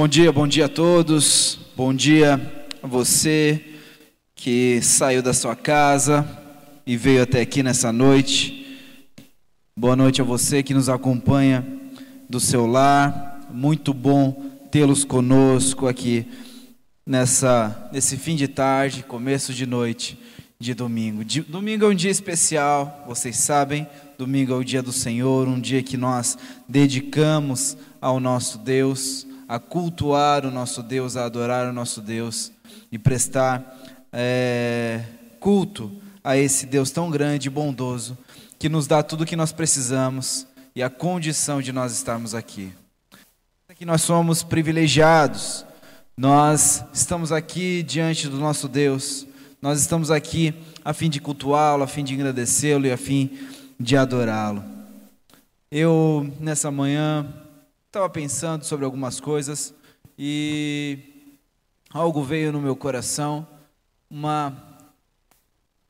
Bom dia, bom dia a todos. Bom dia a você que saiu da sua casa e veio até aqui nessa noite. Boa noite a você que nos acompanha do seu lar. Muito bom tê-los conosco aqui nessa nesse fim de tarde, começo de noite de domingo. De, domingo é um dia especial, vocês sabem. Domingo é o dia do Senhor, um dia que nós dedicamos ao nosso Deus a cultuar o nosso Deus, a adorar o nosso Deus e prestar é, culto a esse Deus tão grande e bondoso que nos dá tudo o que nós precisamos e a condição de nós estarmos aqui. Que nós somos privilegiados, nós estamos aqui diante do nosso Deus, nós estamos aqui a fim de cultuá-lo, a fim de agradecê-lo e a fim de adorá-lo. Eu, nessa manhã, Estava pensando sobre algumas coisas e algo veio no meu coração, uma,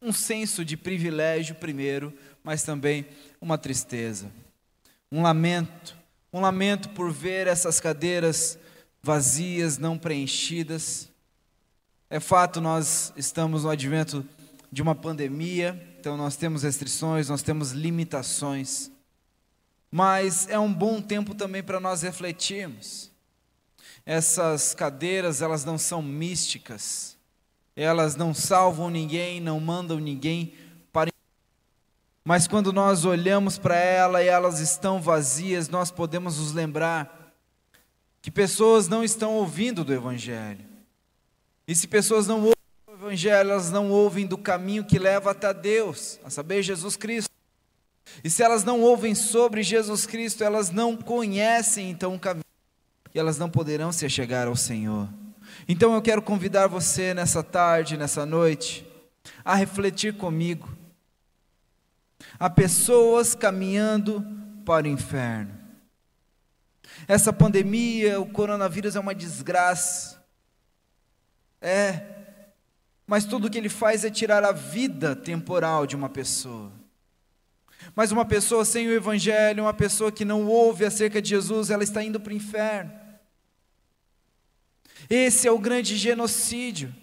um senso de privilégio primeiro, mas também uma tristeza, um lamento, um lamento por ver essas cadeiras vazias, não preenchidas. É fato, nós estamos no advento de uma pandemia, então nós temos restrições, nós temos limitações mas é um bom tempo também para nós refletirmos. Essas cadeiras, elas não são místicas, elas não salvam ninguém, não mandam ninguém para. Mas quando nós olhamos para ela e elas estão vazias, nós podemos nos lembrar que pessoas não estão ouvindo do Evangelho. E se pessoas não ouvem do Evangelho, elas não ouvem do caminho que leva até Deus, a saber, Jesus Cristo. E se elas não ouvem sobre Jesus Cristo, elas não conhecem então o caminho e elas não poderão se chegar ao Senhor. Então eu quero convidar você nessa tarde, nessa noite, a refletir comigo. Há pessoas caminhando para o inferno. Essa pandemia, o coronavírus é uma desgraça. É, mas tudo o que ele faz é tirar a vida temporal de uma pessoa. Mas uma pessoa sem o Evangelho, uma pessoa que não ouve acerca de Jesus, ela está indo para o inferno. Esse é o grande genocídio.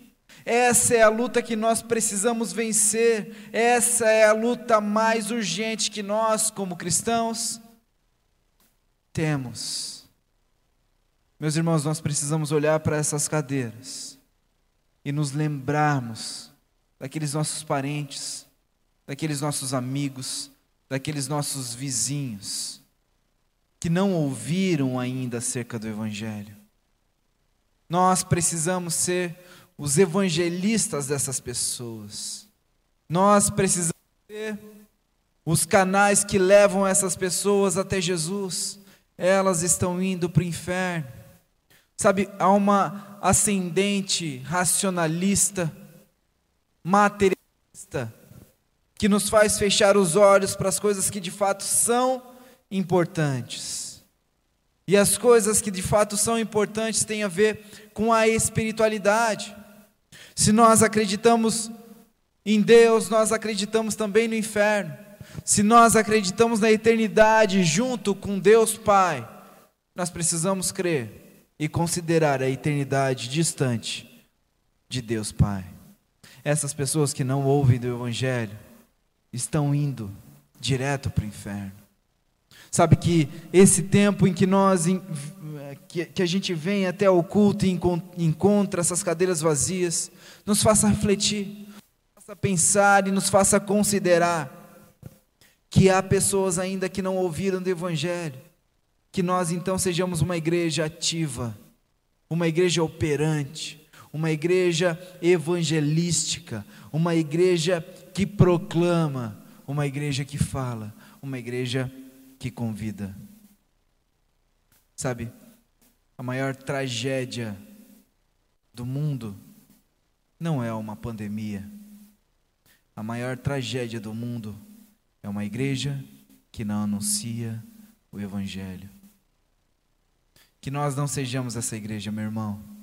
Essa é a luta que nós precisamos vencer. Essa é a luta mais urgente que nós, como cristãos, temos. Meus irmãos, nós precisamos olhar para essas cadeiras e nos lembrarmos daqueles nossos parentes, daqueles nossos amigos, daqueles nossos vizinhos que não ouviram ainda acerca do Evangelho. Nós precisamos ser os evangelistas dessas pessoas. Nós precisamos ser os canais que levam essas pessoas até Jesus. Elas estão indo para o inferno. Sabe, há uma ascendente racionalista, materialista, que nos faz fechar os olhos para as coisas que de fato são importantes. E as coisas que de fato são importantes têm a ver com a espiritualidade. Se nós acreditamos em Deus, nós acreditamos também no inferno. Se nós acreditamos na eternidade junto com Deus Pai, nós precisamos crer e considerar a eternidade distante de Deus Pai. Essas pessoas que não ouvem do Evangelho, estão indo direto para o inferno. Sabe que esse tempo em que nós, que, que a gente vem até o culto e encontra essas cadeiras vazias, nos faça refletir, nos faça pensar e nos faça considerar que há pessoas ainda que não ouviram do Evangelho, que nós então sejamos uma igreja ativa, uma igreja operante, uma igreja evangelística, uma igreja que proclama, uma igreja que fala, uma igreja que convida. Sabe, a maior tragédia do mundo não é uma pandemia. A maior tragédia do mundo é uma igreja que não anuncia o Evangelho. Que nós não sejamos essa igreja, meu irmão.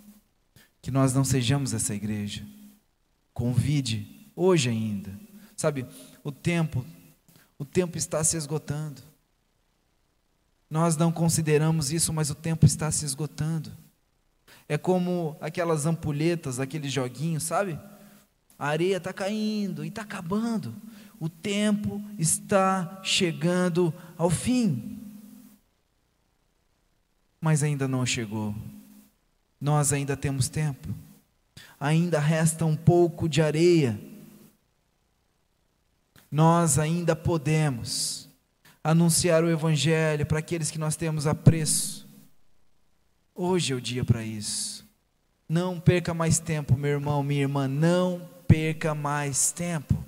Que nós não sejamos essa igreja. Convide hoje ainda. Sabe, o tempo, o tempo está se esgotando. Nós não consideramos isso, mas o tempo está se esgotando. É como aquelas ampulhetas, aqueles joguinhos, sabe? A areia está caindo e está acabando. O tempo está chegando ao fim. Mas ainda não chegou. Nós ainda temos tempo. Ainda resta um pouco de areia. Nós ainda podemos anunciar o Evangelho para aqueles que nós temos apreço. Hoje é o dia para isso. Não perca mais tempo, meu irmão, minha irmã, não perca mais tempo.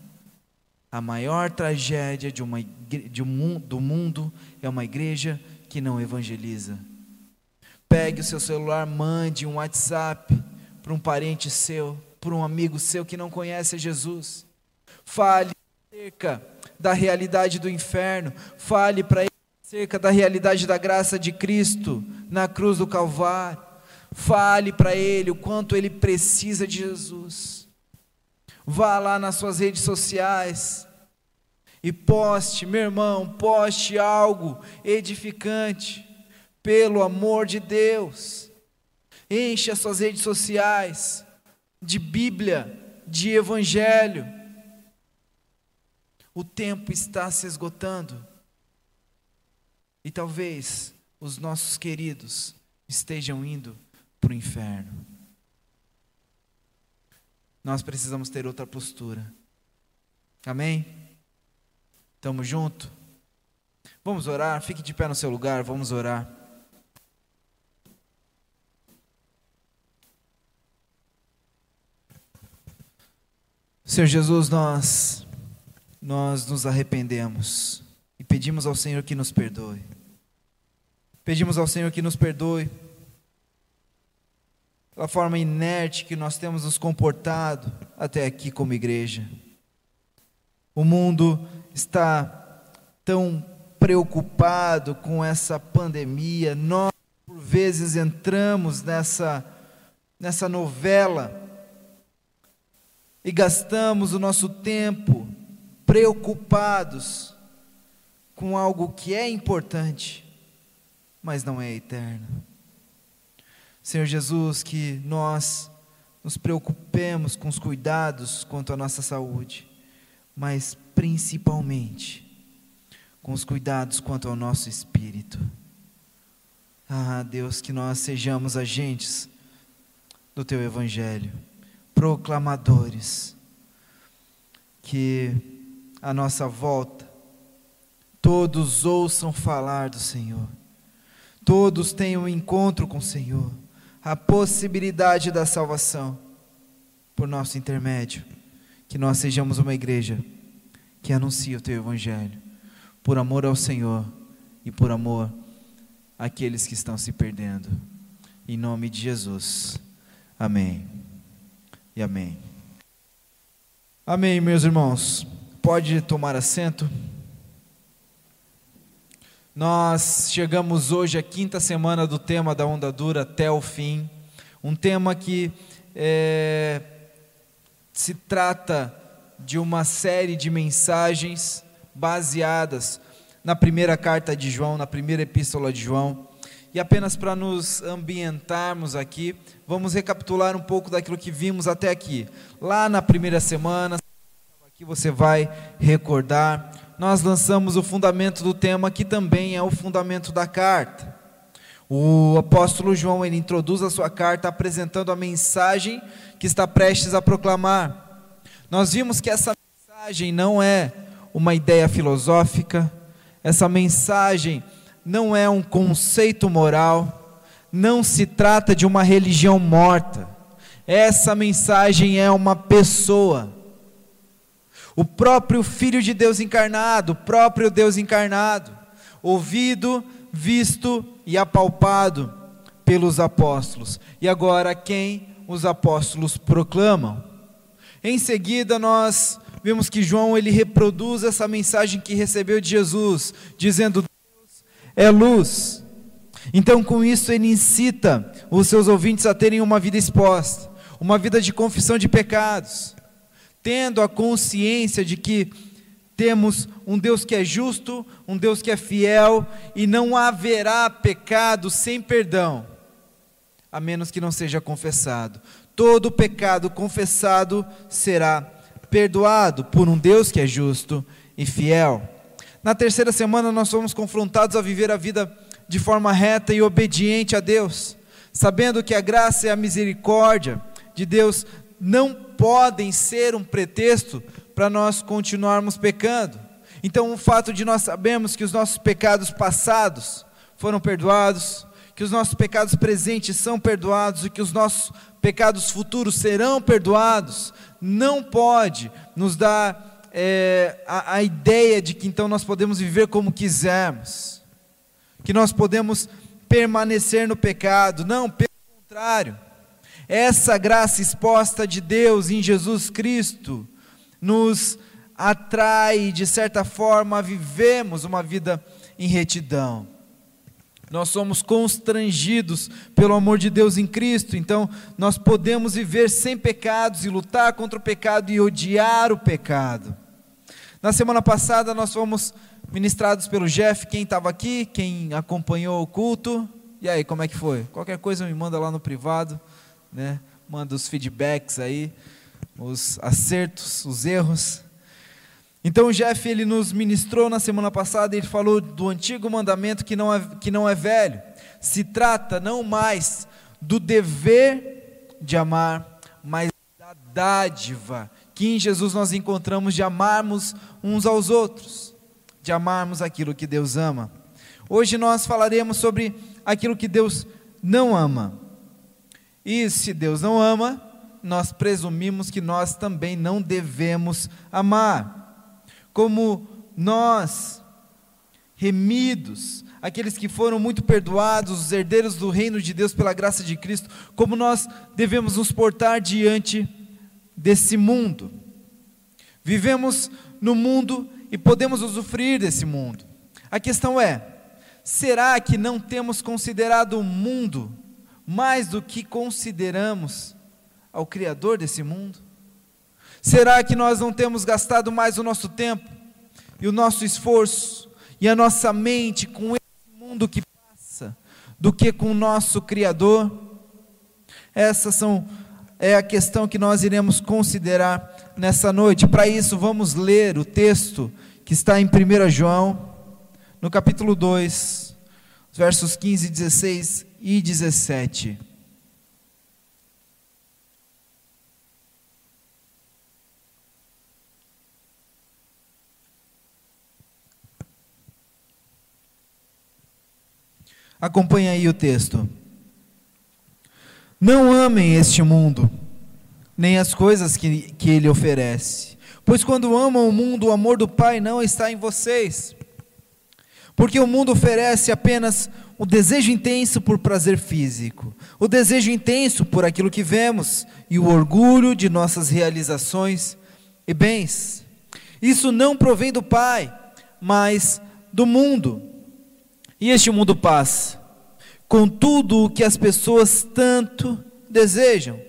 A maior tragédia de uma, de um, do mundo é uma igreja que não evangeliza. Pegue o seu celular, mande um WhatsApp para um parente seu, para um amigo seu que não conhece Jesus. Fale acerca da realidade do inferno, fale para ele acerca da realidade da graça de Cristo na cruz do Calvário. Fale para ele o quanto ele precisa de Jesus. Vá lá nas suas redes sociais e poste, meu irmão, poste algo edificante, pelo amor de Deus. Enche as suas redes sociais de Bíblia, de Evangelho. O tempo está se esgotando. E talvez os nossos queridos estejam indo para o inferno. Nós precisamos ter outra postura. Amém? Estamos juntos? Vamos orar? Fique de pé no seu lugar, vamos orar. Senhor Jesus, nós nós nos arrependemos e pedimos ao Senhor que nos perdoe. Pedimos ao Senhor que nos perdoe pela forma inerte que nós temos nos comportado até aqui como igreja. O mundo está tão preocupado com essa pandemia, nós por vezes entramos nessa nessa novela e gastamos o nosso tempo preocupados com algo que é importante, mas não é eterno. Senhor Jesus, que nós nos preocupemos com os cuidados quanto à nossa saúde, mas principalmente com os cuidados quanto ao nosso espírito. Ah, Deus, que nós sejamos agentes do teu evangelho, proclamadores, que a nossa volta todos ouçam falar do Senhor, todos tenham um encontro com o Senhor a possibilidade da salvação por nosso intermédio. Que nós sejamos uma igreja que anuncia o teu evangelho por amor ao Senhor e por amor àqueles que estão se perdendo. Em nome de Jesus. Amém. E amém. Amém, meus irmãos. Pode tomar assento. Nós chegamos hoje à quinta semana do tema da onda dura até o fim, um tema que é, se trata de uma série de mensagens baseadas na primeira carta de João, na primeira epístola de João. E apenas para nos ambientarmos aqui, vamos recapitular um pouco daquilo que vimos até aqui. Lá na primeira semana, aqui você vai recordar nós lançamos o fundamento do tema, que também é o fundamento da carta. O apóstolo João ele introduz a sua carta apresentando a mensagem que está prestes a proclamar. Nós vimos que essa mensagem não é uma ideia filosófica, essa mensagem não é um conceito moral, não se trata de uma religião morta. Essa mensagem é uma pessoa o próprio Filho de Deus encarnado, o próprio Deus encarnado, ouvido, visto e apalpado pelos apóstolos. E agora quem os apóstolos proclamam? Em seguida nós vemos que João ele reproduz essa mensagem que recebeu de Jesus, dizendo é luz. Então com isso ele incita os seus ouvintes a terem uma vida exposta, uma vida de confissão de pecados tendo a consciência de que temos um Deus que é justo, um Deus que é fiel e não haverá pecado sem perdão. a menos que não seja confessado. Todo pecado confessado será perdoado por um Deus que é justo e fiel. Na terceira semana, nós fomos confrontados a viver a vida de forma reta e obediente a Deus, sabendo que a graça e a misericórdia de Deus não podem ser um pretexto para nós continuarmos pecando. Então, o fato de nós sabermos que os nossos pecados passados foram perdoados, que os nossos pecados presentes são perdoados e que os nossos pecados futuros serão perdoados, não pode nos dar é, a, a ideia de que então nós podemos viver como quisermos, que nós podemos permanecer no pecado. Não, pelo contrário. Essa graça exposta de Deus em Jesus Cristo nos atrai, de certa forma, a vivemos uma vida em retidão. Nós somos constrangidos pelo amor de Deus em Cristo, então nós podemos viver sem pecados e lutar contra o pecado e odiar o pecado. Na semana passada nós fomos ministrados pelo Jeff, quem estava aqui, quem acompanhou o culto. E aí, como é que foi? Qualquer coisa me manda lá no privado, né? Manda os feedbacks aí, os acertos, os erros. Então o Jeff ele nos ministrou na semana passada, ele falou do antigo mandamento que não é, que não é velho. Se trata não mais do dever de amar, mas da dádiva que em Jesus nós encontramos de amarmos uns aos outros, de amarmos aquilo que Deus ama. Hoje nós falaremos sobre aquilo que Deus não ama. E se Deus não ama, nós presumimos que nós também não devemos amar como nós, remidos, aqueles que foram muito perdoados, os herdeiros do reino de Deus pela graça de Cristo, como nós devemos nos portar diante desse mundo. Vivemos no mundo e podemos usufruir desse mundo. A questão é: será que não temos considerado o mundo mais do que consideramos ao Criador desse mundo? Será que nós não temos gastado mais o nosso tempo e o nosso esforço e a nossa mente com esse mundo que passa do que com o nosso Criador? Essas são é a questão que nós iremos considerar nessa noite. Para isso, vamos ler o texto que está em 1 João, no capítulo 2, versos 15, 16 e 17. Acompanhe aí o texto. Não amem este mundo, nem as coisas que, que ele oferece. Pois quando amam o mundo, o amor do Pai não está em vocês. Porque o mundo oferece apenas o desejo intenso por prazer físico, o desejo intenso por aquilo que vemos e o orgulho de nossas realizações e bens. Isso não provém do Pai, mas do mundo. E este mundo passa, com tudo o que as pessoas tanto desejam.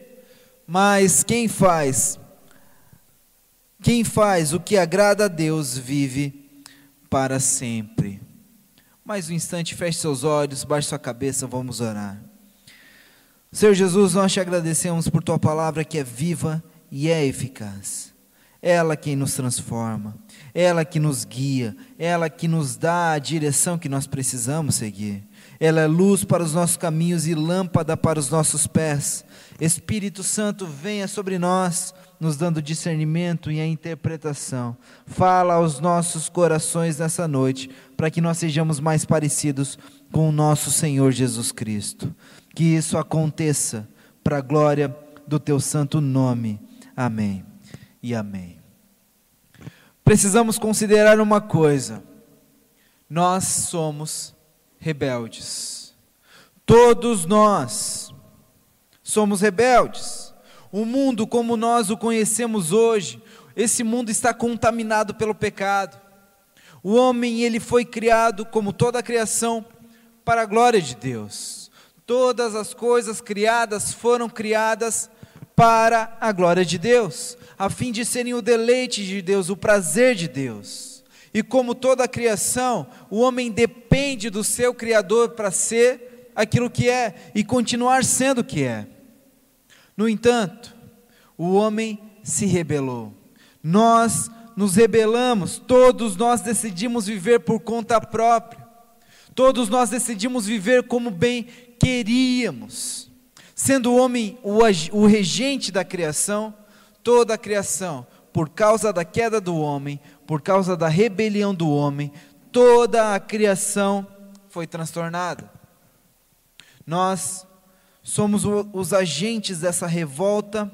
Mas quem faz, quem faz o que agrada a Deus vive para sempre. Mais um instante, feche seus olhos, baixe sua cabeça, vamos orar. Senhor Jesus, nós te agradecemos por tua palavra que é viva e é eficaz. Ela quem nos transforma ela que nos guia, ela que nos dá a direção que nós precisamos seguir. Ela é luz para os nossos caminhos e lâmpada para os nossos pés. Espírito Santo, venha sobre nós, nos dando discernimento e a interpretação. Fala aos nossos corações nessa noite, para que nós sejamos mais parecidos com o nosso Senhor Jesus Cristo. Que isso aconteça para a glória do teu santo nome. Amém e amém precisamos considerar uma coisa: nós somos rebeldes. Todos nós somos rebeldes. O mundo como nós o conhecemos hoje, esse mundo está contaminado pelo pecado. O homem, ele foi criado como toda a criação para a glória de Deus. Todas as coisas criadas foram criadas para a glória de Deus, a fim de serem o deleite de Deus, o prazer de Deus. E como toda a criação, o homem depende do seu Criador para ser aquilo que é e continuar sendo o que é. No entanto, o homem se rebelou. Nós nos rebelamos, todos nós decidimos viver por conta própria. Todos nós decidimos viver como bem queríamos. Sendo o homem o, o regente da criação, toda a criação, por causa da queda do homem, por causa da rebelião do homem, toda a criação foi transtornada. Nós somos os agentes dessa revolta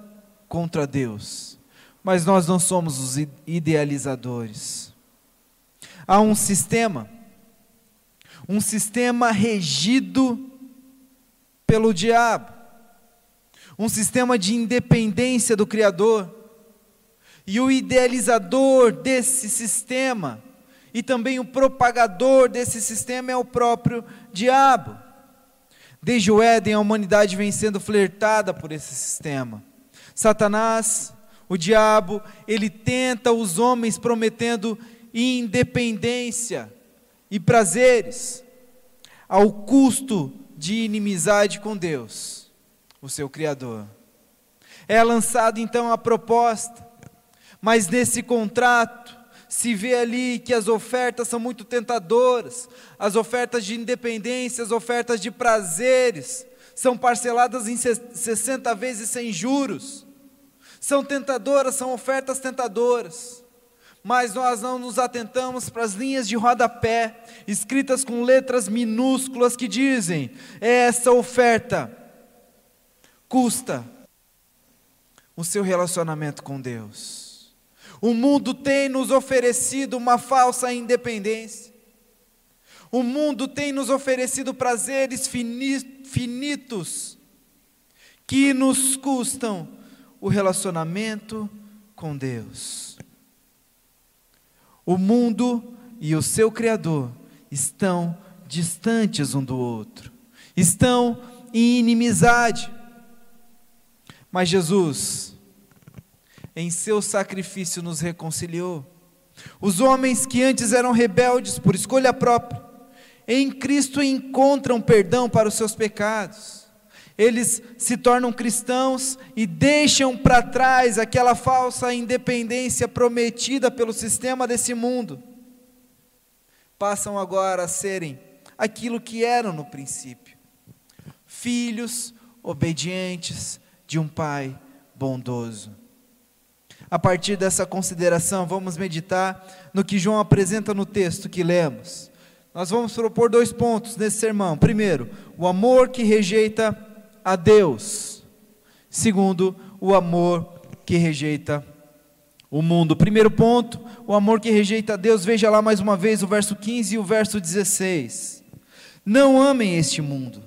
contra Deus, mas nós não somos os idealizadores. Há um sistema, um sistema regido pelo diabo, um sistema de independência do Criador e o idealizador desse sistema e também o propagador desse sistema é o próprio diabo. Desde o Éden, a humanidade vem sendo flertada por esse sistema. Satanás, o diabo, ele tenta os homens prometendo independência e prazeres, ao custo de inimizade com Deus, o seu Criador. É lançado então a proposta mas nesse contrato, se vê ali que as ofertas são muito tentadoras, as ofertas de independência, as ofertas de prazeres, são parceladas em 60 vezes sem juros. São tentadoras, são ofertas tentadoras. Mas nós não nos atentamos para as linhas de rodapé, escritas com letras minúsculas que dizem: essa oferta custa o seu relacionamento com Deus. O mundo tem nos oferecido uma falsa independência. O mundo tem nos oferecido prazeres finitos que nos custam o relacionamento com Deus. O mundo e o seu Criador estão distantes um do outro, estão em inimizade. Mas Jesus, em seu sacrifício nos reconciliou. Os homens que antes eram rebeldes por escolha própria, em Cristo encontram perdão para os seus pecados. Eles se tornam cristãos e deixam para trás aquela falsa independência prometida pelo sistema desse mundo. Passam agora a serem aquilo que eram no princípio: filhos obedientes de um Pai bondoso. A partir dessa consideração, vamos meditar no que João apresenta no texto que lemos. Nós vamos propor dois pontos nesse sermão. Primeiro, o amor que rejeita a Deus. Segundo, o amor que rejeita o mundo. Primeiro ponto, o amor que rejeita a Deus. Veja lá mais uma vez o verso 15 e o verso 16. Não amem este mundo,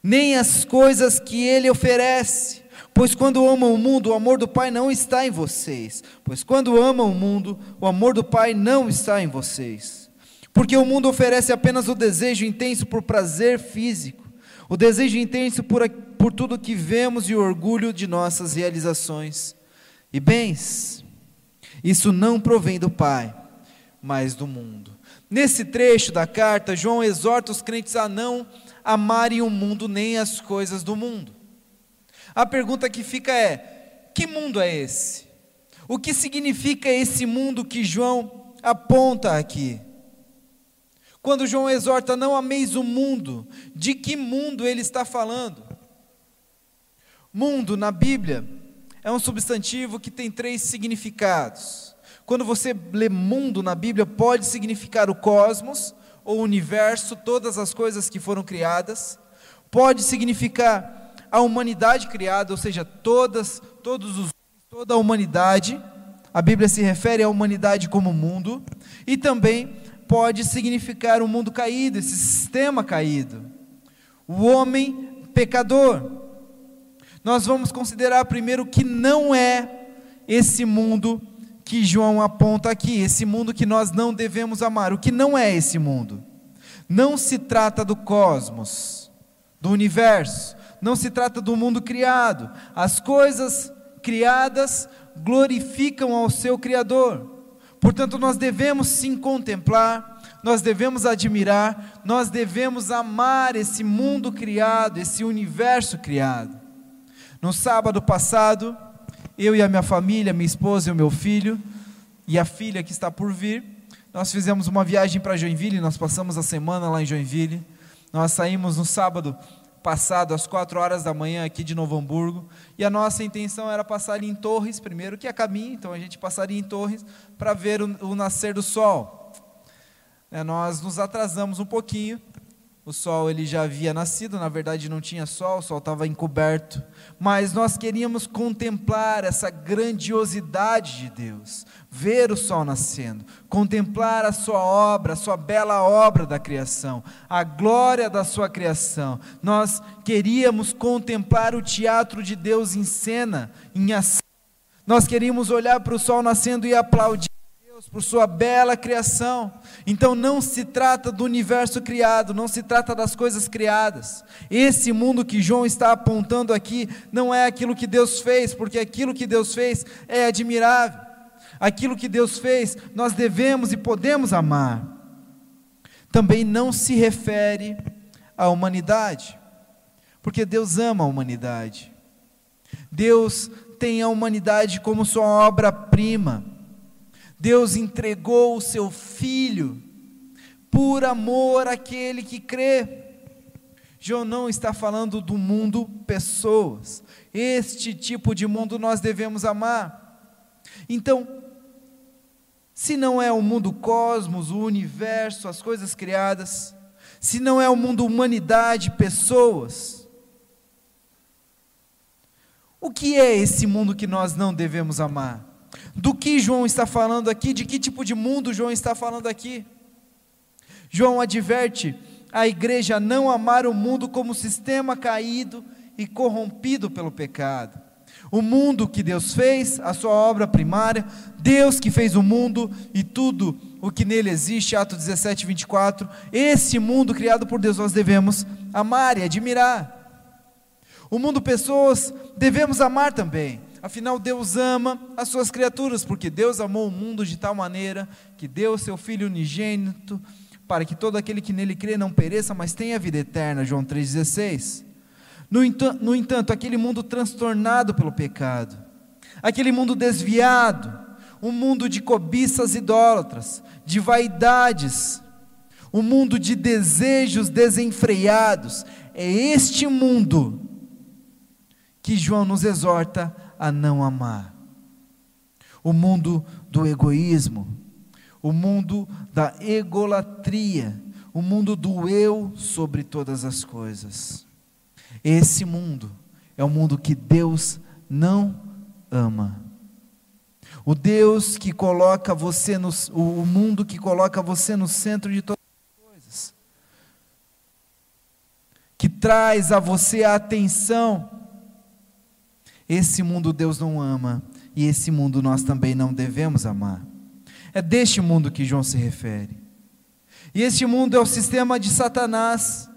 nem as coisas que ele oferece Pois quando amam o mundo, o amor do Pai não está em vocês. Pois quando amam o mundo, o amor do Pai não está em vocês. Porque o mundo oferece apenas o desejo intenso por prazer físico, o desejo intenso por, por tudo que vemos e o orgulho de nossas realizações e bens. Isso não provém do Pai, mas do mundo. Nesse trecho da carta, João exorta os crentes a não amarem o mundo nem as coisas do mundo. A pergunta que fica é: que mundo é esse? O que significa esse mundo que João aponta aqui? Quando João exorta, não ameis o mundo, de que mundo ele está falando? Mundo, na Bíblia, é um substantivo que tem três significados. Quando você lê mundo na Bíblia, pode significar o cosmos, ou o universo, todas as coisas que foram criadas, pode significar a humanidade criada, ou seja, todas, todos os toda a humanidade. A Bíblia se refere à humanidade como mundo e também pode significar o um mundo caído, esse sistema caído. O homem pecador. Nós vamos considerar primeiro que não é esse mundo que João aponta aqui, esse mundo que nós não devemos amar. O que não é esse mundo? Não se trata do cosmos, do universo, não se trata do mundo criado. As coisas criadas glorificam ao seu Criador. Portanto, nós devemos sim contemplar, nós devemos admirar, nós devemos amar esse mundo criado, esse universo criado. No sábado passado, eu e a minha família, minha esposa e o meu filho, e a filha que está por vir, nós fizemos uma viagem para Joinville, nós passamos a semana lá em Joinville. Nós saímos no sábado passado, às quatro horas da manhã, aqui de Novo Hamburgo, e a nossa intenção era passar ali em Torres, primeiro, que é caminho, então a gente passaria em Torres para ver o, o, nascer do sol. É, nós nos atrasamos um pouquinho, o sol ele já havia nascido, na verdade não tinha sol, o sol estava encoberto, mas nós queríamos contemplar essa grandiosidade de Deus, ver o sol nascendo, contemplar a sua obra, a sua bela obra da criação, a glória da sua criação. Nós queríamos contemplar o teatro de Deus em cena, em ação. Nós queríamos olhar para o sol nascendo e aplaudir Deus por sua bela criação. Então não se trata do universo criado, não se trata das coisas criadas. Esse mundo que João está apontando aqui não é aquilo que Deus fez, porque aquilo que Deus fez é admirável. Aquilo que Deus fez, nós devemos e podemos amar. Também não se refere à humanidade, porque Deus ama a humanidade. Deus tem a humanidade como sua obra-prima. Deus entregou o seu Filho por amor àquele que crê. João não está falando do mundo pessoas. Este tipo de mundo nós devemos amar. Então, se não é o mundo cosmos, o universo, as coisas criadas, se não é o mundo humanidade, pessoas, o que é esse mundo que nós não devemos amar? Do que João está falando aqui? De que tipo de mundo João está falando aqui? João adverte a igreja não amar o mundo como sistema caído e corrompido pelo pecado. O mundo que Deus fez, a sua obra primária, Deus que fez o mundo e tudo o que nele existe, Atos 17, 24, esse mundo criado por Deus nós devemos amar e admirar. O mundo pessoas devemos amar também. Afinal, Deus ama as suas criaturas, porque Deus amou o mundo de tal maneira que deu seu Filho unigênito, para que todo aquele que nele crê não pereça, mas tenha vida eterna. João 3,16. No, entanto, no entanto, aquele mundo transtornado pelo pecado, aquele mundo desviado, um mundo de cobiças idólatras, de vaidades, um mundo de desejos desenfreados, é este mundo que João nos exorta a não amar. O mundo do egoísmo, o mundo da egolatria, o mundo do eu sobre todas as coisas. Esse mundo é o mundo que Deus não ama. O Deus que coloca você no o mundo que coloca você no centro de todas as coisas. Que traz a você a atenção esse mundo Deus não ama e esse mundo nós também não devemos amar. É deste mundo que João se refere. E este mundo é o sistema de Satanás.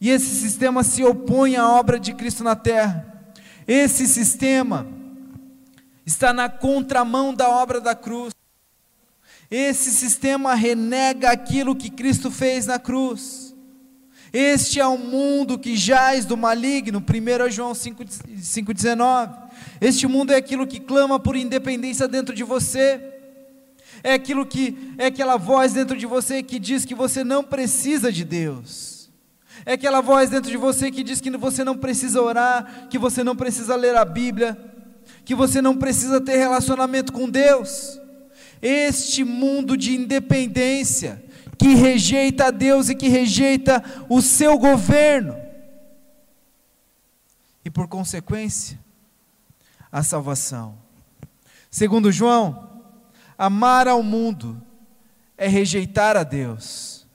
E esse sistema se opõe à obra de Cristo na terra. Esse sistema está na contramão da obra da cruz. Esse sistema renega aquilo que Cristo fez na cruz. Este é o mundo que jaz do maligno, 1 João 5,19. Este mundo é aquilo que clama por independência dentro de você. É aquilo que é aquela voz dentro de você que diz que você não precisa de Deus. É aquela voz dentro de você que diz que você não precisa orar, que você não precisa ler a Bíblia, que você não precisa ter relacionamento com Deus. Este mundo de independência, que rejeita a Deus e que rejeita o seu governo. E por consequência, a salvação. Segundo João, amar ao mundo é rejeitar a Deus.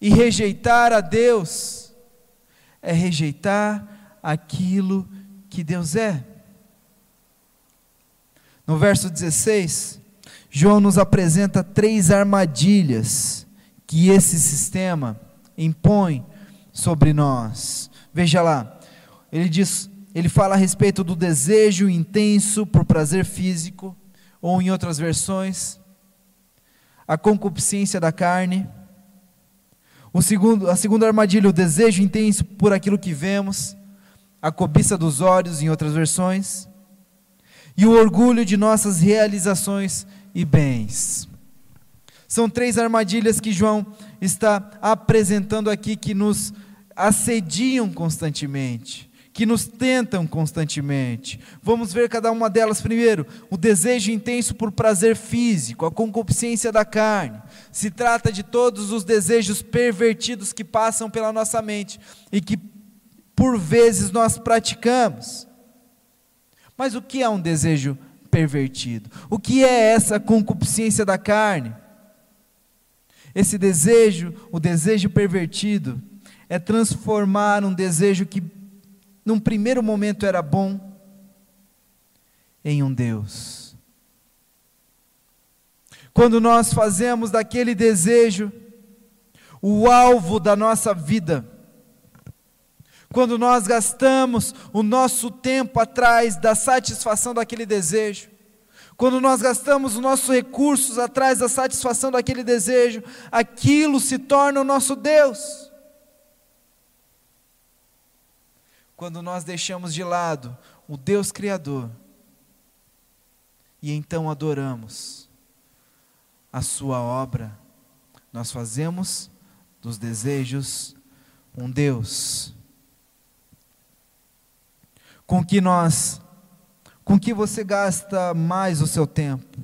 E rejeitar a Deus é rejeitar aquilo que Deus é. No verso 16, João nos apresenta três armadilhas que esse sistema impõe sobre nós. Veja lá, ele diz, ele fala a respeito do desejo intenso por prazer físico, ou em outras versões, a concupiscência da carne. O segundo, a segunda armadilha, o desejo intenso por aquilo que vemos, a cobiça dos olhos, em outras versões, e o orgulho de nossas realizações e bens. São três armadilhas que João está apresentando aqui que nos assediam constantemente, que nos tentam constantemente. Vamos ver cada uma delas primeiro. O desejo intenso por prazer físico, a concupiscência da carne. Se trata de todos os desejos pervertidos que passam pela nossa mente e que por vezes nós praticamos. Mas o que é um desejo pervertido? O que é essa concupiscência da carne? Esse desejo, o desejo pervertido, é transformar um desejo que num primeiro momento era bom em um Deus. Quando nós fazemos daquele desejo o alvo da nossa vida, quando nós gastamos o nosso tempo atrás da satisfação daquele desejo, quando nós gastamos os nossos recursos atrás da satisfação daquele desejo, aquilo se torna o nosso Deus. Quando nós deixamos de lado o Deus Criador e então adoramos a Sua obra, nós fazemos dos desejos um Deus com que nós com que você gasta mais o seu tempo?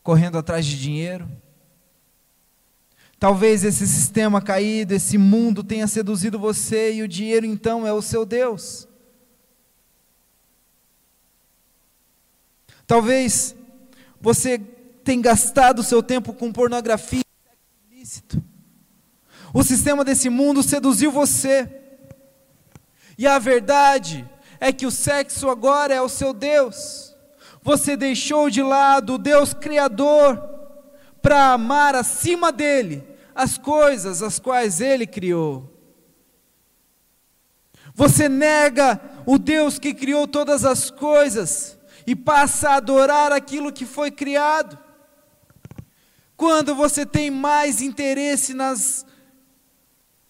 Correndo atrás de dinheiro? Talvez esse sistema caído, esse mundo tenha seduzido você e o dinheiro então é o seu Deus. Talvez você tenha gastado o seu tempo com pornografia ilícito. O sistema desse mundo seduziu você. E a verdade é que o sexo agora é o seu Deus. Você deixou de lado o Deus Criador para amar acima dele as coisas as quais ele criou. Você nega o Deus que criou todas as coisas e passa a adorar aquilo que foi criado. Quando você tem mais interesse nas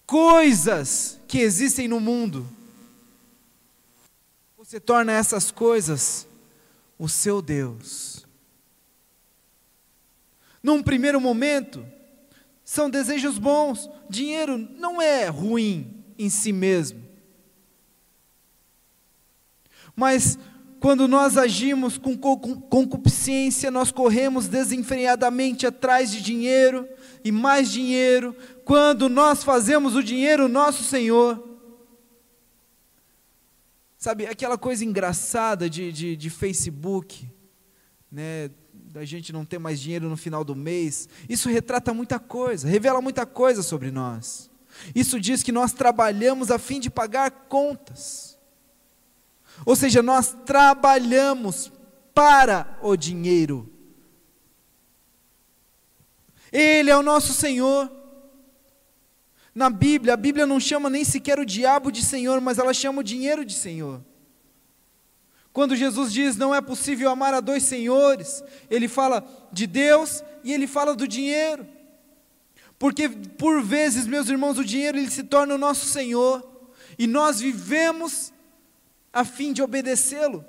coisas que existem no mundo, você torna essas coisas o seu Deus. Num primeiro momento, são desejos bons. Dinheiro não é ruim em si mesmo. Mas quando nós agimos com concupiscência, nós corremos desenfreadamente atrás de dinheiro e mais dinheiro. Quando nós fazemos o dinheiro nosso Senhor, Sabe, aquela coisa engraçada de, de, de Facebook, né, da gente não ter mais dinheiro no final do mês, isso retrata muita coisa, revela muita coisa sobre nós. Isso diz que nós trabalhamos a fim de pagar contas. Ou seja, nós trabalhamos para o dinheiro. Ele é o nosso Senhor. Na Bíblia, a Bíblia não chama nem sequer o diabo de Senhor, mas ela chama o dinheiro de Senhor. Quando Jesus diz não é possível amar a dois senhores, ele fala de Deus e ele fala do dinheiro. Porque por vezes, meus irmãos, o dinheiro ele se torna o nosso Senhor e nós vivemos a fim de obedecê-lo.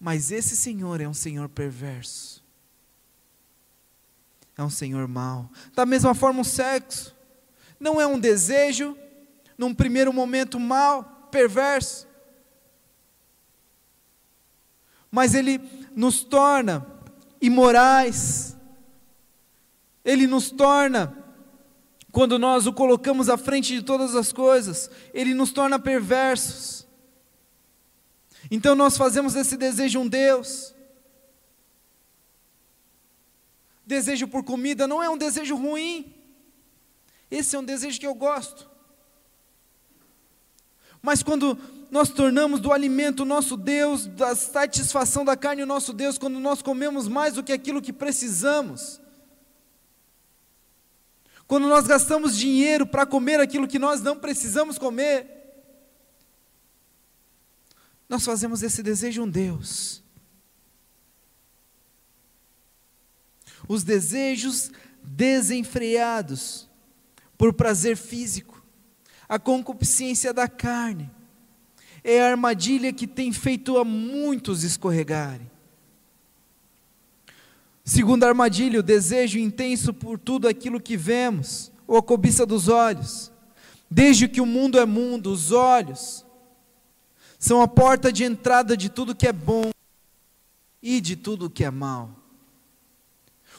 Mas esse Senhor é um Senhor perverso é um senhor mau. Da mesma forma, o sexo não é um desejo, num primeiro momento mal, perverso, mas ele nos torna imorais, ele nos torna, quando nós o colocamos à frente de todas as coisas, ele nos torna perversos. Então nós fazemos desse desejo um Deus. Desejo por comida não é um desejo ruim. Esse é um desejo que eu gosto. Mas quando nós tornamos do alimento nosso Deus, da satisfação da carne o nosso Deus, quando nós comemos mais do que aquilo que precisamos, quando nós gastamos dinheiro para comer aquilo que nós não precisamos comer, nós fazemos esse desejo um Deus. Os desejos desenfreados por prazer físico, a concupiscência da carne, é a armadilha que tem feito a muitos escorregarem. Segunda armadilha, o desejo intenso por tudo aquilo que vemos, ou a cobiça dos olhos. Desde que o mundo é mundo, os olhos são a porta de entrada de tudo que é bom e de tudo que é mal.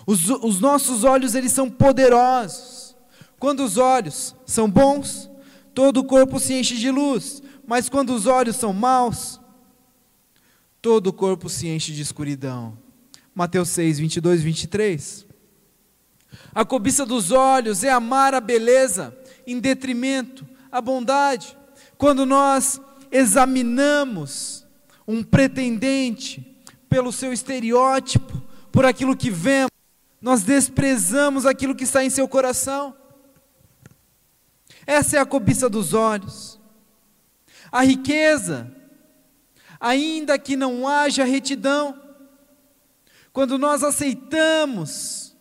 Os, os nossos olhos, eles são poderosos. Quando os olhos são bons, todo o corpo se enche de luz. Mas quando os olhos são maus, todo o corpo se enche de escuridão. Mateus 6, 22 e 23. A cobiça dos olhos é amar a beleza em detrimento à bondade. Quando nós examinamos um pretendente pelo seu estereótipo, por aquilo que vemos, nós desprezamos aquilo que está em seu coração. Essa é a cobiça dos olhos. A riqueza, ainda que não haja retidão, quando nós aceitamos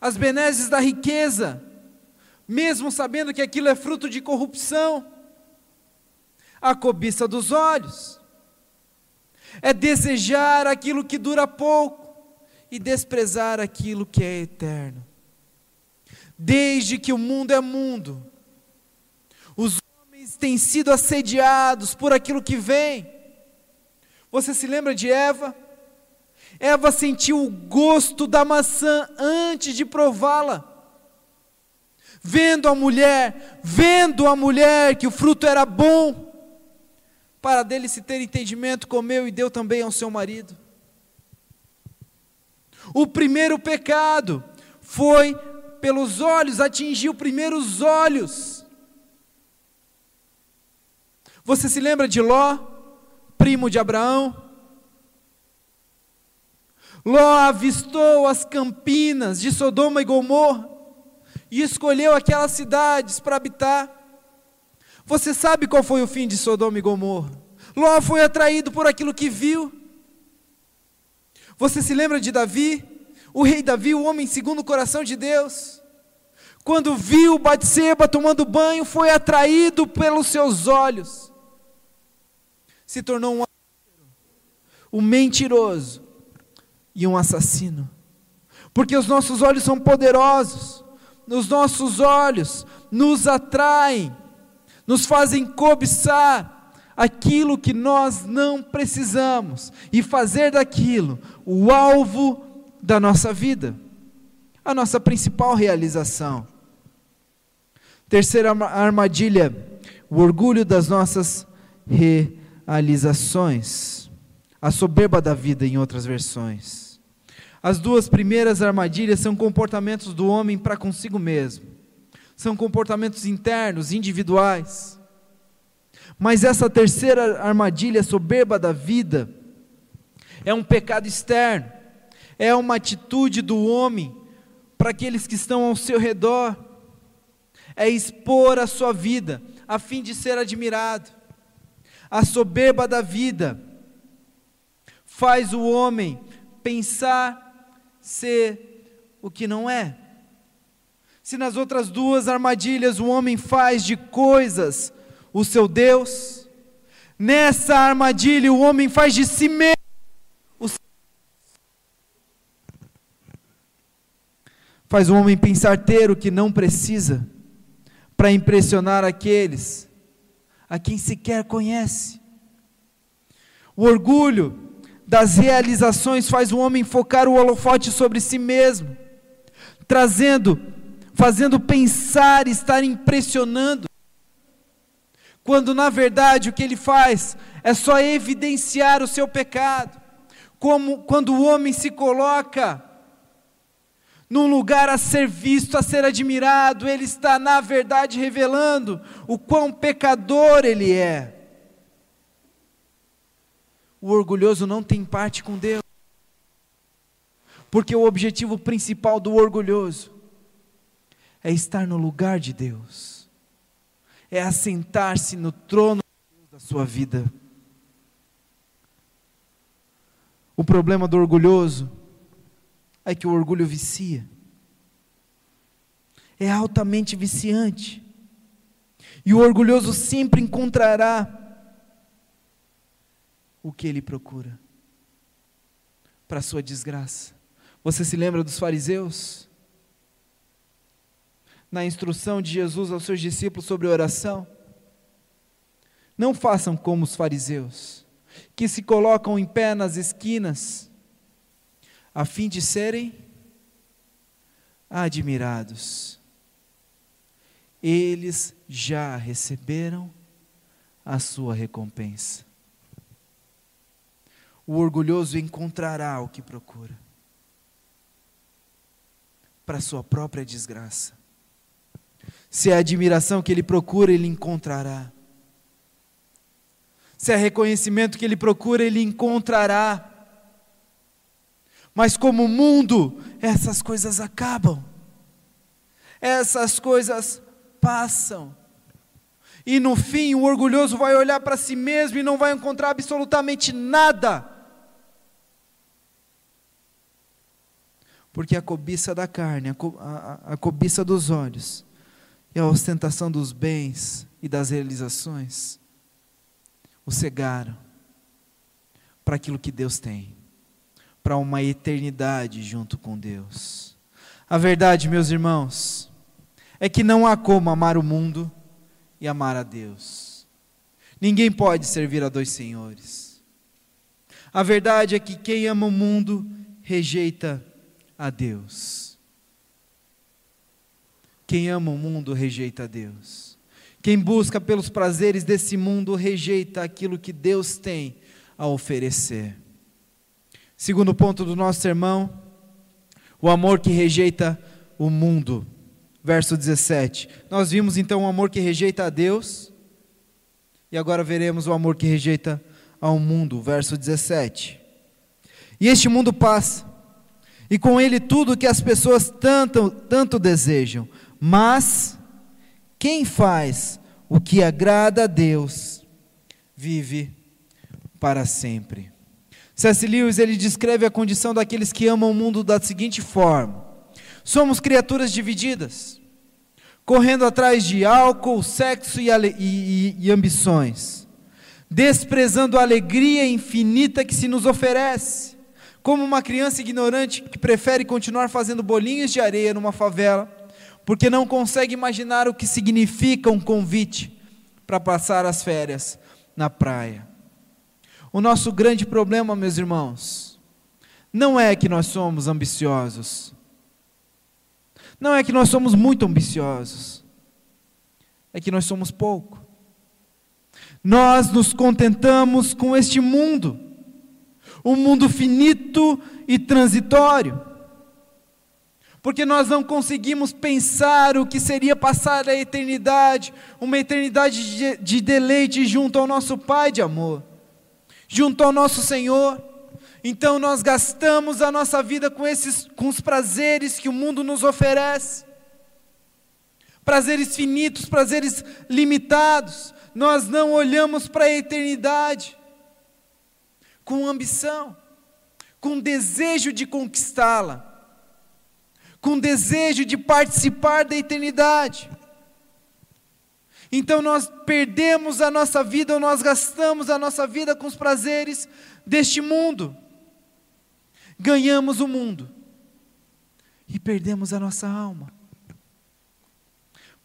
as benesses da riqueza, mesmo sabendo que aquilo é fruto de corrupção, a cobiça dos olhos, é desejar aquilo que dura pouco e desprezar aquilo que é eterno. Desde que o mundo é mundo, os homens têm sido assediados por aquilo que vem. Você se lembra de Eva? Eva sentiu o gosto da maçã antes de prová-la. Vendo a mulher, vendo a mulher que o fruto era bom, para dele se ter entendimento, comeu e deu também ao seu marido. O primeiro pecado foi pelos olhos, atingiu primeiro os olhos. Você se lembra de Ló, primo de Abraão? Ló avistou as campinas de Sodoma e Gomorra e escolheu aquelas cidades para habitar. Você sabe qual foi o fim de Sodoma e Gomorra? Ló foi atraído por aquilo que viu. Você se lembra de Davi? O rei Davi, o homem segundo o coração de Deus. Quando viu Batseba tomando banho, foi atraído pelos seus olhos. Se tornou um, um mentiroso e um assassino. Porque os nossos olhos são poderosos. Os nossos olhos nos atraem nos fazem cobiçar aquilo que nós não precisamos e fazer daquilo o alvo da nossa vida, a nossa principal realização. Terceira armadilha, o orgulho das nossas realizações, a soberba da vida, em outras versões. As duas primeiras armadilhas são comportamentos do homem para consigo mesmo são comportamentos internos, individuais. Mas essa terceira armadilha soberba da vida é um pecado externo, é uma atitude do homem para aqueles que estão ao seu redor, é expor a sua vida a fim de ser admirado. A soberba da vida faz o homem pensar ser o que não é. Se nas outras duas armadilhas o homem faz de coisas o seu Deus, nessa armadilha o homem faz de si mesmo o Faz o homem pensar ter o que não precisa para impressionar aqueles a quem sequer conhece. O orgulho das realizações faz o homem focar o holofote sobre si mesmo, trazendo fazendo pensar, estar impressionando, quando na verdade o que ele faz é só evidenciar o seu pecado. Como quando o homem se coloca num lugar a ser visto, a ser admirado, ele está na verdade revelando o quão pecador ele é. O orgulhoso não tem parte com Deus, porque o objetivo principal do orgulhoso é estar no lugar de Deus, é assentar-se no trono da sua vida. O problema do orgulhoso é que o orgulho vicia. É altamente viciante. E o orgulhoso sempre encontrará o que ele procura para sua desgraça. Você se lembra dos fariseus? Na instrução de Jesus aos seus discípulos sobre oração? Não façam como os fariseus, que se colocam em pé nas esquinas, a fim de serem admirados. Eles já receberam a sua recompensa. O orgulhoso encontrará o que procura, para sua própria desgraça. Se é a admiração que ele procura, ele encontrará. Se é reconhecimento que ele procura, ele encontrará. Mas como mundo, essas coisas acabam. Essas coisas passam. E no fim, o orgulhoso vai olhar para si mesmo e não vai encontrar absolutamente nada. Porque a cobiça da carne, a, co a, a cobiça dos olhos e a ostentação dos bens e das realizações o cegaram para aquilo que Deus tem, para uma eternidade junto com Deus. A verdade, meus irmãos, é que não há como amar o mundo e amar a Deus. Ninguém pode servir a dois senhores. A verdade é que quem ama o mundo rejeita a Deus. Quem ama o mundo rejeita Deus. Quem busca pelos prazeres desse mundo rejeita aquilo que Deus tem a oferecer. Segundo ponto do nosso sermão, o amor que rejeita o mundo. Verso 17. Nós vimos então o amor que rejeita a Deus, e agora veremos o amor que rejeita ao mundo. Verso 17. E este mundo passa, e com ele tudo que as pessoas tanto, tanto desejam, mas quem faz o que agrada a Deus vive para sempre. C.S. Lewis ele descreve a condição daqueles que amam o mundo da seguinte forma: somos criaturas divididas, correndo atrás de álcool, sexo e, e, e ambições, desprezando a alegria infinita que se nos oferece, como uma criança ignorante que prefere continuar fazendo bolinhos de areia numa favela porque não consegue imaginar o que significa um convite para passar as férias na praia. O nosso grande problema, meus irmãos, não é que nós somos ambiciosos, não é que nós somos muito ambiciosos, é que nós somos pouco. Nós nos contentamos com este mundo, um mundo finito e transitório porque nós não conseguimos pensar o que seria passar a eternidade, uma eternidade de, de deleite junto ao nosso Pai de amor, junto ao nosso Senhor. Então nós gastamos a nossa vida com esses com os prazeres que o mundo nos oferece. Prazeres finitos, prazeres limitados. Nós não olhamos para a eternidade com ambição, com desejo de conquistá-la com desejo de participar da eternidade. Então nós perdemos a nossa vida, ou nós gastamos a nossa vida com os prazeres deste mundo. Ganhamos o mundo e perdemos a nossa alma.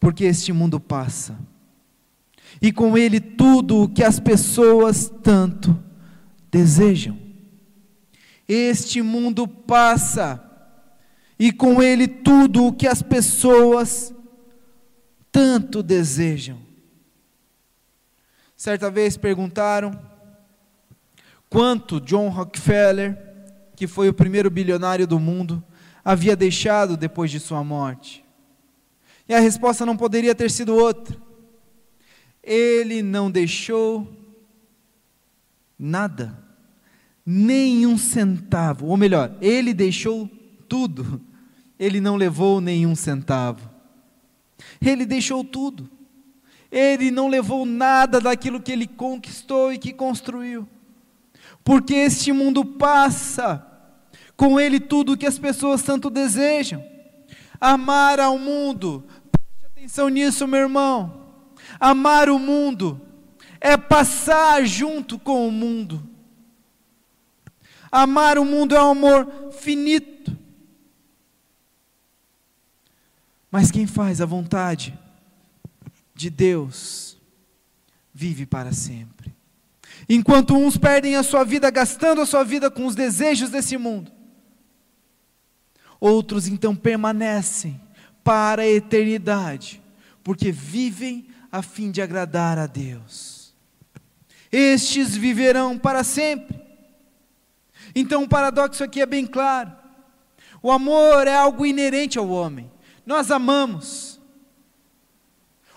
Porque este mundo passa, e com ele tudo o que as pessoas tanto desejam. Este mundo passa, e com ele tudo o que as pessoas tanto desejam. Certa vez perguntaram quanto John Rockefeller, que foi o primeiro bilionário do mundo, havia deixado depois de sua morte. E a resposta não poderia ter sido outra. Ele não deixou nada, nenhum centavo, ou melhor, ele deixou tudo ele não levou nenhum centavo. Ele deixou tudo. Ele não levou nada daquilo que ele conquistou e que construiu. Porque este mundo passa, com ele tudo o que as pessoas tanto desejam. Amar ao mundo, preste atenção nisso, meu irmão. Amar o mundo é passar junto com o mundo. Amar o mundo é um amor finito. Mas quem faz a vontade de Deus vive para sempre. Enquanto uns perdem a sua vida gastando a sua vida com os desejos desse mundo, outros então permanecem para a eternidade, porque vivem a fim de agradar a Deus. Estes viverão para sempre. Então o paradoxo aqui é bem claro. O amor é algo inerente ao homem. Nós amamos.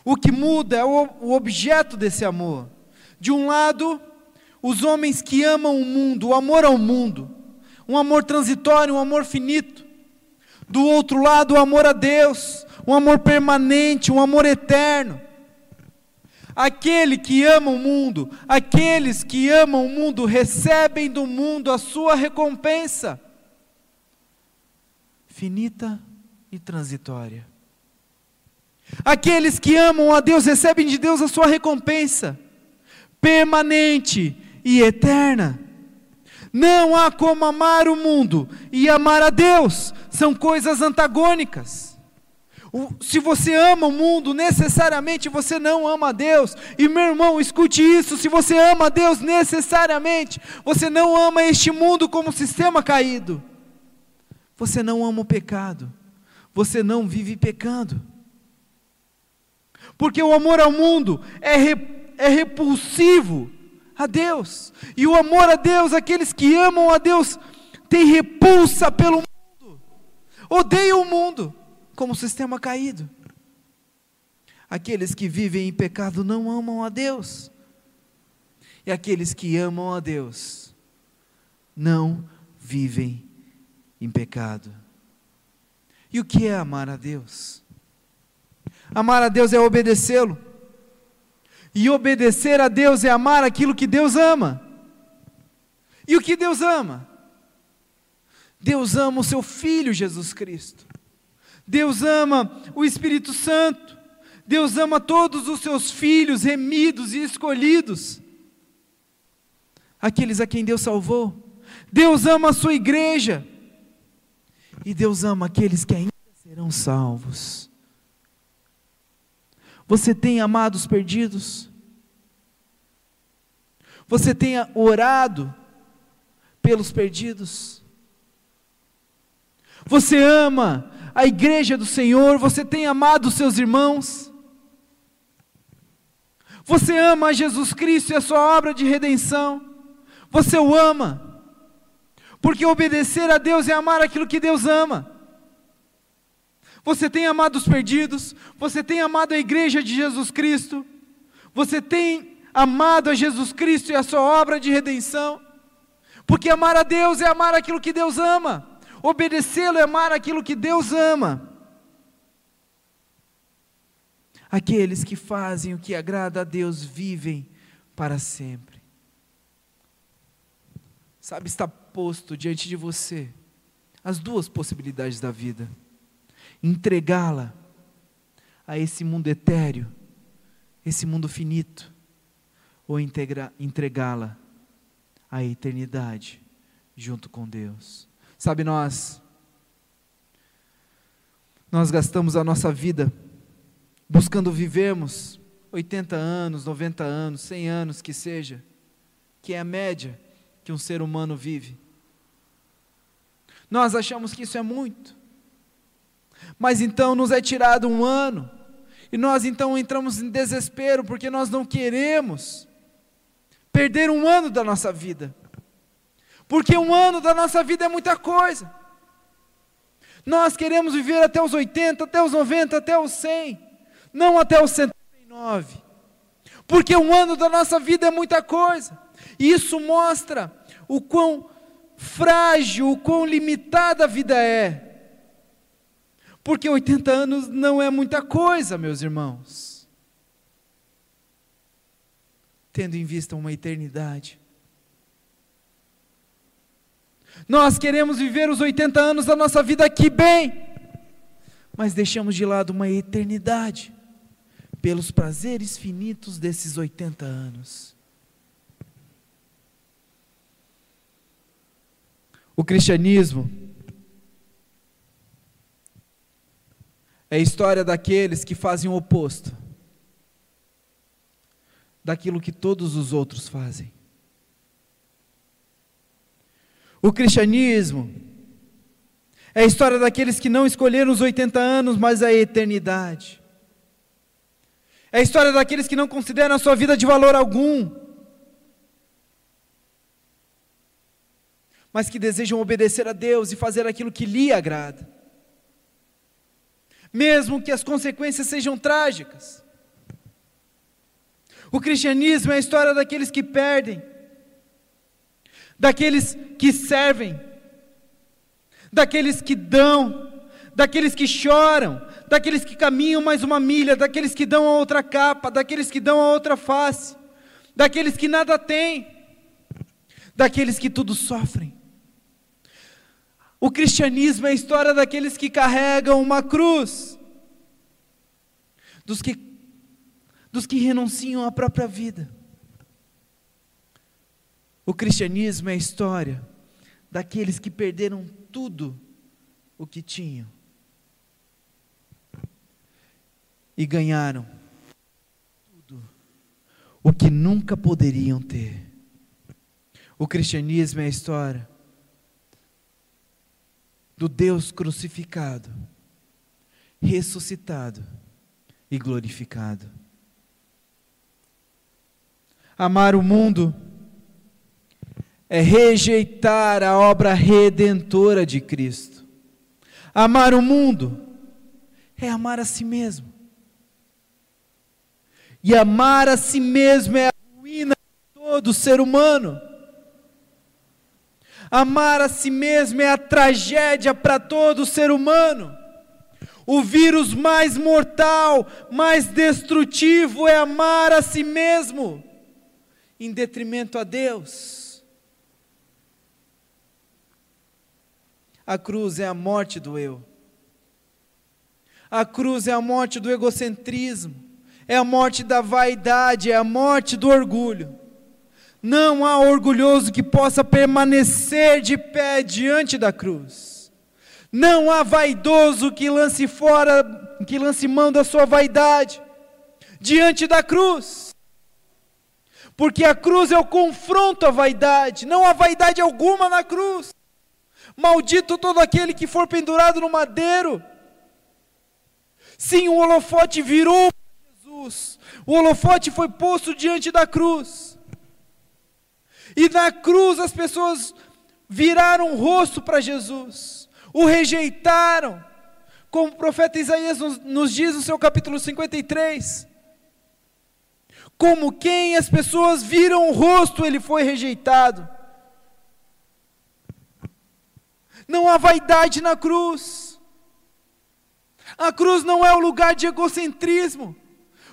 O que muda é o, objeto desse amor. De um lado, os homens que amam o mundo, o amor ao mundo, um amor transitório, um amor finito. Do outro lado, o amor a Deus, um amor permanente, um amor eterno. Aquele que ama o mundo, aqueles que amam o mundo recebem do mundo a sua recompensa, finita e transitória. Aqueles que amam a Deus recebem de Deus a sua recompensa, permanente e eterna. Não há como amar o mundo e amar a Deus, são coisas antagônicas. Se você ama o mundo, necessariamente você não ama a Deus. E meu irmão, escute isso: se você ama a Deus, necessariamente você não ama este mundo como sistema caído. Você não ama o pecado. Você não vive pecando. Porque o amor ao mundo é, é repulsivo a Deus. E o amor a Deus, aqueles que amam a Deus, têm repulsa pelo mundo, odeiam o mundo como sistema caído. Aqueles que vivem em pecado não amam a Deus. E aqueles que amam a Deus não vivem em pecado. E o que é amar a Deus? Amar a Deus é obedecê-lo. E obedecer a Deus é amar aquilo que Deus ama. E o que Deus ama? Deus ama o seu Filho Jesus Cristo. Deus ama o Espírito Santo. Deus ama todos os seus filhos remidos e escolhidos. Aqueles a quem Deus salvou. Deus ama a sua igreja. E Deus ama aqueles que ainda serão salvos. Você tem amado os perdidos? Você tem orado pelos perdidos? Você ama a igreja do Senhor? Você tem amado os seus irmãos? Você ama Jesus Cristo e a sua obra de redenção? Você o ama? Porque obedecer a Deus é amar aquilo que Deus ama. Você tem amado os perdidos, você tem amado a igreja de Jesus Cristo, você tem amado a Jesus Cristo e a sua obra de redenção, porque amar a Deus é amar aquilo que Deus ama, obedecê-lo é amar aquilo que Deus ama. Aqueles que fazem o que agrada a Deus vivem para sempre. Sabe, está posto diante de você as duas possibilidades da vida entregá-la a esse mundo etéreo, esse mundo finito, ou entregá-la à eternidade junto com Deus. Sabe, nós, nós gastamos a nossa vida buscando vivermos 80 anos, 90 anos, 100 anos que seja, que é a média que um ser humano vive. Nós achamos que isso é muito. Mas então nos é tirado um ano, e nós então entramos em desespero, porque nós não queremos perder um ano da nossa vida, porque um ano da nossa vida é muita coisa. Nós queremos viver até os 80, até os 90, até os 100, não até os 79, porque um ano da nossa vida é muita coisa, e isso mostra o quão frágil, o quão limitada a vida é. Porque 80 anos não é muita coisa, meus irmãos. Tendo em vista uma eternidade. Nós queremos viver os 80 anos da nossa vida aqui bem, mas deixamos de lado uma eternidade pelos prazeres finitos desses 80 anos. O cristianismo é a história daqueles que fazem o oposto daquilo que todos os outros fazem. O cristianismo é a história daqueles que não escolheram os 80 anos, mas a eternidade. É a história daqueles que não consideram a sua vida de valor algum, mas que desejam obedecer a Deus e fazer aquilo que lhe agrada, mesmo que as consequências sejam trágicas. O cristianismo é a história daqueles que perdem, daqueles que servem, daqueles que dão, daqueles que choram, daqueles que caminham mais uma milha, daqueles que dão a outra capa, daqueles que dão a outra face, daqueles que nada têm, daqueles que tudo sofrem. O cristianismo é a história daqueles que carregam uma cruz, dos que, dos que renunciam à própria vida. O cristianismo é a história daqueles que perderam tudo o que tinham e ganharam tudo o que nunca poderiam ter. O cristianismo é a história do Deus crucificado, ressuscitado e glorificado. Amar o mundo é rejeitar a obra redentora de Cristo. Amar o mundo é amar a si mesmo. E amar a si mesmo é a ruína de todo ser humano. Amar a si mesmo é a tragédia para todo ser humano. O vírus mais mortal, mais destrutivo é amar a si mesmo, em detrimento a Deus. A cruz é a morte do eu. A cruz é a morte do egocentrismo é a morte da vaidade, é a morte do orgulho. Não há orgulhoso que possa permanecer de pé diante da cruz. Não há vaidoso que lance fora, que lance mão da sua vaidade diante da cruz. Porque a cruz é o confronto à vaidade, não há vaidade alguma na cruz. Maldito todo aquele que for pendurado no madeiro. Sim, o holofote virou cruz. O holofote foi posto diante da cruz. E na cruz as pessoas viraram o rosto para Jesus, o rejeitaram, como o profeta Isaías nos, nos diz no seu capítulo 53. Como quem as pessoas viram o rosto, ele foi rejeitado. Não há vaidade na cruz. A cruz não é o lugar de egocentrismo.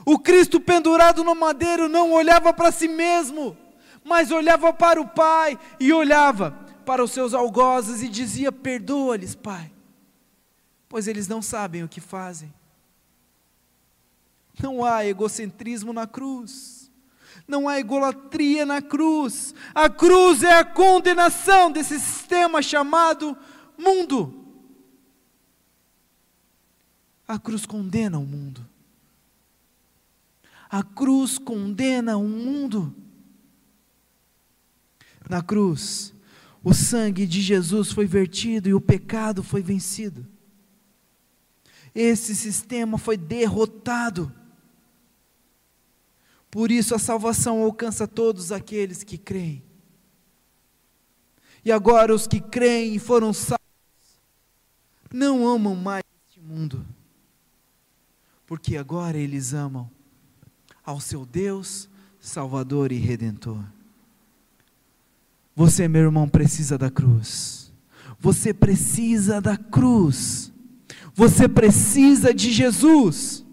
O Cristo pendurado no madeiro não olhava para si mesmo, mas olhava para o Pai e olhava para os seus algozes e dizia: Perdoa-lhes, Pai, pois eles não sabem o que fazem. Não há egocentrismo na cruz, não há egolatria na cruz. A cruz é a condenação desse sistema chamado mundo. A cruz condena o mundo. A cruz condena o mundo. Na cruz, o sangue de Jesus foi vertido e o pecado foi vencido. Esse sistema foi derrotado. Por isso a salvação alcança todos aqueles que creem. E agora os que creem e foram salvos não amam mais este mundo, porque agora eles amam ao seu Deus, Salvador e Redentor. Você, meu irmão, precisa da cruz. Você precisa da cruz. Você precisa de Jesus.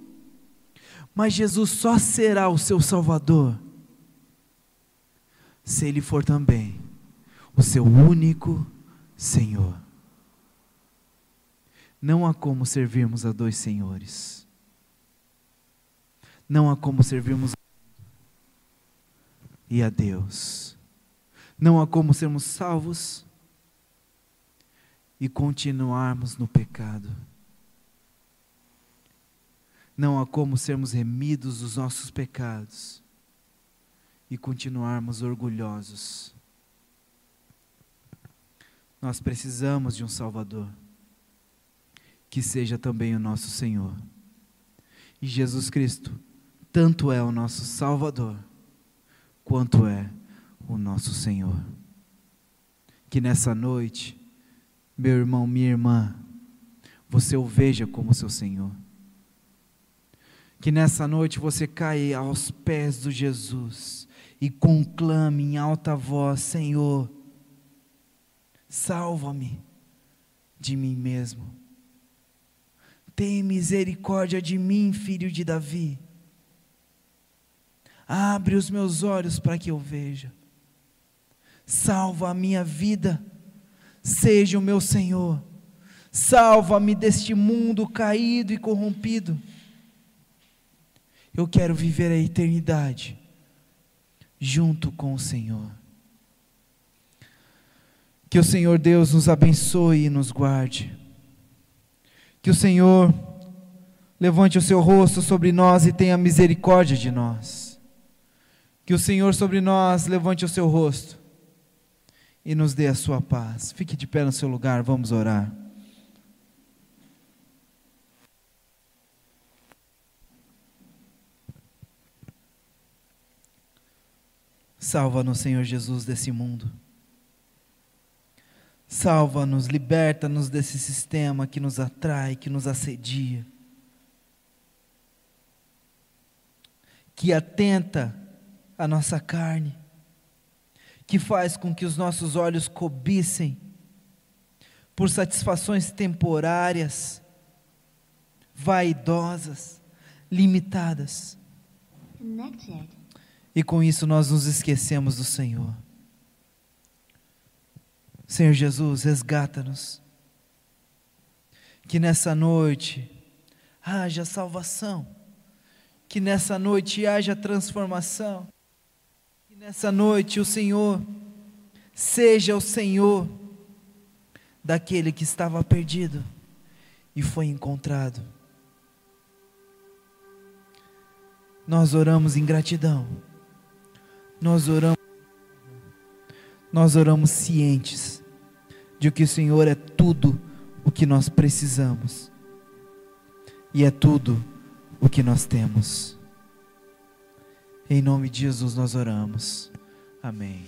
Mas Jesus só será o seu Salvador se Ele for também o seu único Senhor. Não há como servirmos a dois senhores. Não há como servirmos e a Deus. Não há como sermos salvos e continuarmos no pecado. Não há como sermos remidos dos nossos pecados e continuarmos orgulhosos. Nós precisamos de um Salvador, que seja também o nosso Senhor. E Jesus Cristo, tanto é o nosso Salvador, quanto é o nosso Senhor. Que nessa noite, meu irmão, minha irmã, você o veja como seu Senhor. Que nessa noite você caia aos pés do Jesus e conclame em alta voz: Senhor, salva-me de mim mesmo. Tem misericórdia de mim, filho de Davi. Abre os meus olhos para que eu veja. Salva a minha vida. Seja o meu Senhor. Salva-me deste mundo caído e corrompido. Eu quero viver a eternidade junto com o Senhor. Que o Senhor Deus nos abençoe e nos guarde. Que o Senhor levante o seu rosto sobre nós e tenha misericórdia de nós. Que o Senhor sobre nós levante o seu rosto e nos dê a sua paz. Fique de pé no seu lugar, vamos orar. Salva-nos, Senhor Jesus, desse mundo. Salva-nos, liberta-nos desse sistema que nos atrai, que nos assedia, que atenta a nossa carne, que faz com que os nossos olhos cobicem por satisfações temporárias, vaidosas, limitadas. E com isso nós nos esquecemos do Senhor. Senhor Jesus, resgata-nos. Que nessa noite haja salvação. Que nessa noite haja transformação. Nessa noite o Senhor seja o Senhor daquele que estava perdido e foi encontrado. Nós oramos em gratidão nós oramos, nós oramos cientes de que o Senhor é tudo o que nós precisamos e é tudo o que nós temos. Em nome de Jesus nós oramos. Amém.